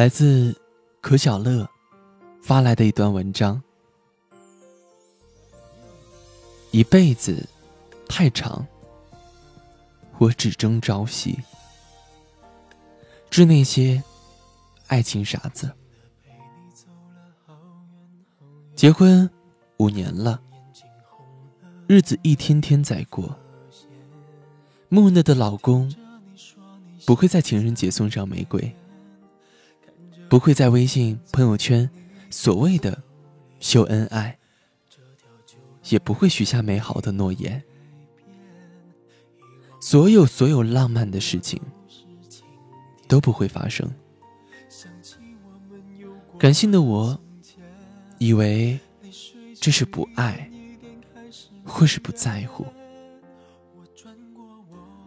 来自可小乐发来的一段文章：一辈子太长，我只争朝夕。致那些爱情傻子。结婚五年了，日子一天天在过。木讷的老公不会在情人节送上玫瑰。不会在微信朋友圈所谓的秀恩爱，也不会许下美好的诺言。所有所有浪漫的事情都不会发生。感性的我，以为这是不爱，或是不在乎。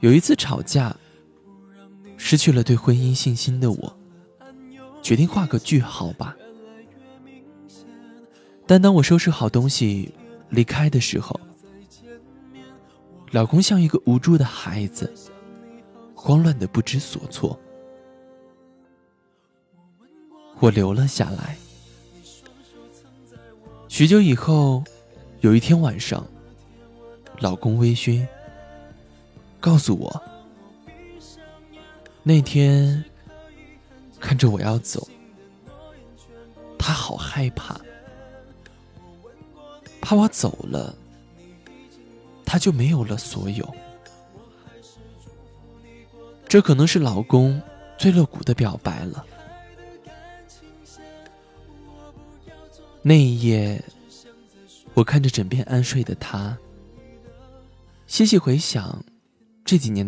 有一次吵架，失去了对婚姻信心的我。决定画个句号吧。但当我收拾好东西离开的时候，老公像一个无助的孩子，慌乱的不知所措。我留了下来。许久以后，有一天晚上，老公微醺，告诉我，那天。看着我要走，他好害怕，怕我走了，他就没有了所有。这可能是老公最露骨的表白了。那一夜，我看着枕边安睡的他，细细回想这几年。